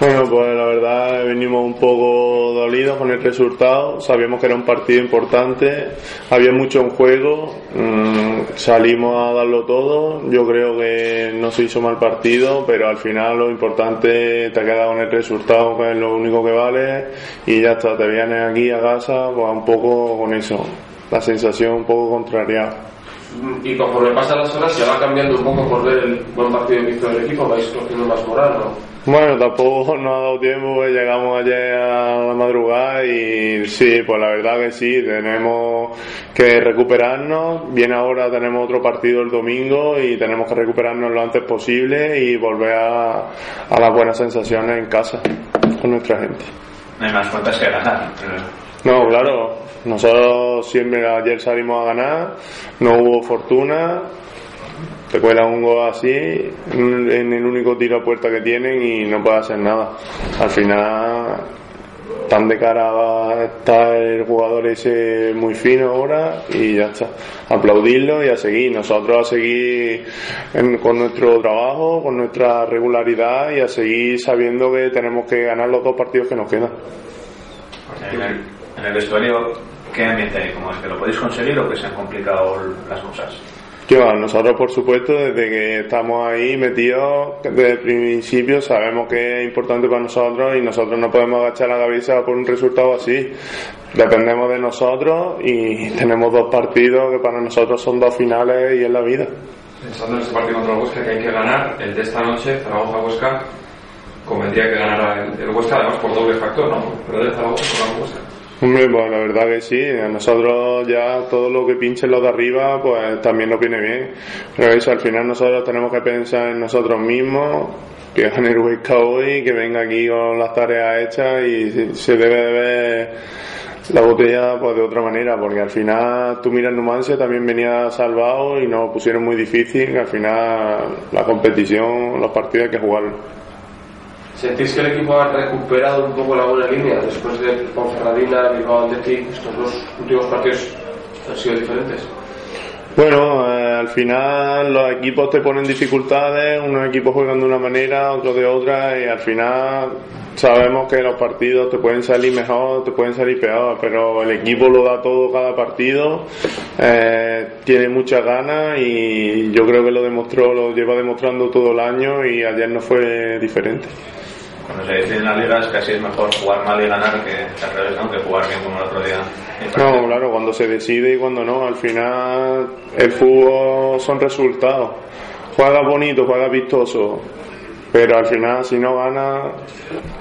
Bueno, pues la verdad venimos un poco dolidos con el resultado. Sabíamos que era un partido importante, había mucho en juego, mm, salimos a darlo todo. Yo creo que no se hizo mal partido, pero al final lo importante te ha quedado con el resultado, que es lo único que vale, y ya está, te vienes aquí a casa pues un poco con eso, la sensación un poco contrariada. Y conforme pasan las horas se va cambiando un poco por ver el buen partido que hizo el equipo, vais cogiendo más moral, ¿no? Bueno, tampoco nos ha dado tiempo, pues llegamos ayer a la madrugada y sí, pues la verdad que sí, tenemos que recuperarnos. Bien ahora tenemos otro partido el domingo y tenemos que recuperarnos lo antes posible y volver a, a las buenas sensaciones en casa con nuestra gente. No hay más cuentas que ganar. No, claro, nosotros siempre ayer salimos a ganar, no hubo fortuna, te cuela un gol así en el único tiro a puerta que tienen y no puede hacer nada. Al final, tan de cara va estar el jugador ese muy fino ahora y ya está. Aplaudirlo y a seguir. Nosotros a seguir con nuestro trabajo, con nuestra regularidad y a seguir sabiendo que tenemos que ganar los dos partidos que nos quedan. En el, el vestuario, ¿qué ambiente hay? ¿Cómo es que lo podéis conseguir o que se han complicado las cosas? nosotros por supuesto desde que estamos ahí metidos desde el principio sabemos que es importante para nosotros y nosotros no podemos agachar la cabeza por un resultado así. Dependemos de nosotros y tenemos dos partidos que para nosotros son dos finales y es la vida. Pensando en este partido contra el Huesca que hay que ganar, el de esta noche, Zaragoza-Huesca, convendría que ganara el, el Huesca además por doble factor, ¿no? Pero de Zaragoza por Huesca. Hombre, pues la verdad que sí, a nosotros ya todo lo que pinchen los de arriba, pues también nos viene bien. Pero eso, al final nosotros tenemos que pensar en nosotros mismos, que gane el Huesca hoy, que venga aquí con las tareas hechas y se debe de ver la botella pues de otra manera, porque al final tú miras Numancia también venía salvado y nos pusieron muy difícil, al final la competición, los partidos hay que jugarlos. ¿Sentís que el equipo ha recuperado un poco la buena línea después de Ponferradina, Bilbao, Athletic? Estos dos últimos partidos han sido diferentes. Bueno, eh, al final los equipos te ponen dificultades, unos equipos juegan de una manera, otros de otra, y al final sabemos que los partidos te pueden salir mejor, te pueden salir peor, pero el equipo lo da todo cada partido, eh, tiene muchas ganas y yo creo que lo demostró, lo lleva demostrando todo el año y ayer no fue diferente cuando se deciden las ligas casi es mejor jugar mal y ganar que al revés, ¿no? que jugar bien como el otro día. No, claro, cuando se decide y cuando no, al final el fútbol son resultados. Juega bonito, juega vistoso, pero al final si no gana,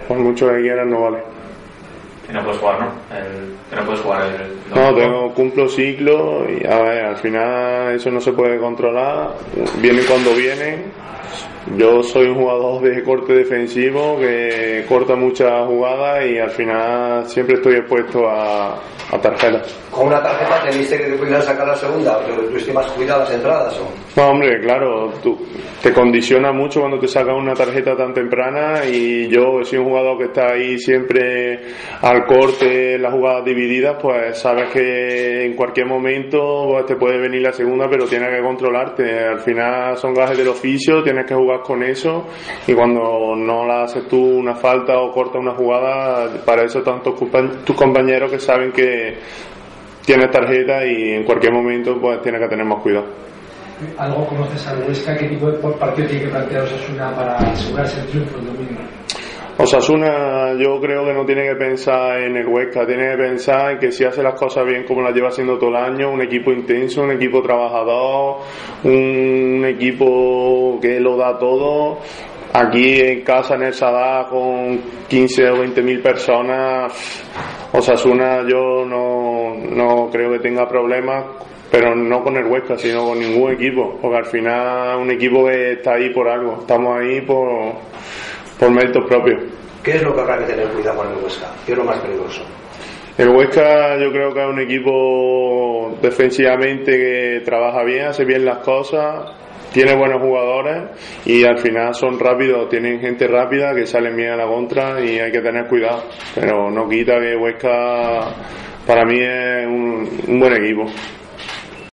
por mucho que quieras no vale. Y no puedes jugar, ¿no? El, no puedes jugar el, No, tengo, cumplo ciclo y a ver, al final eso no se puede controlar. Vienen cuando vienen yo soy un jugador de corte defensivo que corta muchas jugadas y al final siempre estoy expuesto a, a tarjetas. ¿Con una tarjeta te viste que te sacar la segunda? ¿O tuviste más cuidado las entradas? O? No, hombre, claro, tú, te condiciona mucho cuando te sacan una tarjeta tan temprana y yo soy un jugador que está ahí siempre al corte, las jugadas divididas, pues sabes que en cualquier momento pues, te puede venir la segunda, pero tienes que controlarte. Al final son gajes del oficio, tienes que jugar con eso y cuando no la haces tú una falta o cortas una jugada, para eso están tus compañeros que saben que tienes tarjeta y en cualquier momento pues tienes que tener más cuidado. ¿Algo conoces al Huesca? ¿Qué tipo de partido tiene que plantear Osasuna para asegurarse el triunfo el domingo? Osasuna yo creo que no tiene que pensar en el Huesca, tiene que pensar en que si hace las cosas bien como las lleva haciendo todo el año, un equipo intenso, un equipo trabajador, un equipo que lo da todo. Aquí en casa en el Sadá con 15 o 20 mil personas, Osasuna yo no, no creo que tenga problemas pero no con el Huesca, sino con ningún equipo, porque al final un equipo que está ahí por algo, estamos ahí por, por méritos propios. ¿Qué es lo que habrá que tener cuidado con el Huesca? ¿Qué es lo más peligroso? El Huesca yo creo que es un equipo defensivamente que trabaja bien, hace bien las cosas, tiene buenos jugadores y al final son rápidos, tienen gente rápida que salen bien a la contra y hay que tener cuidado. Pero no quita que Huesca para mí es un, un buen equipo.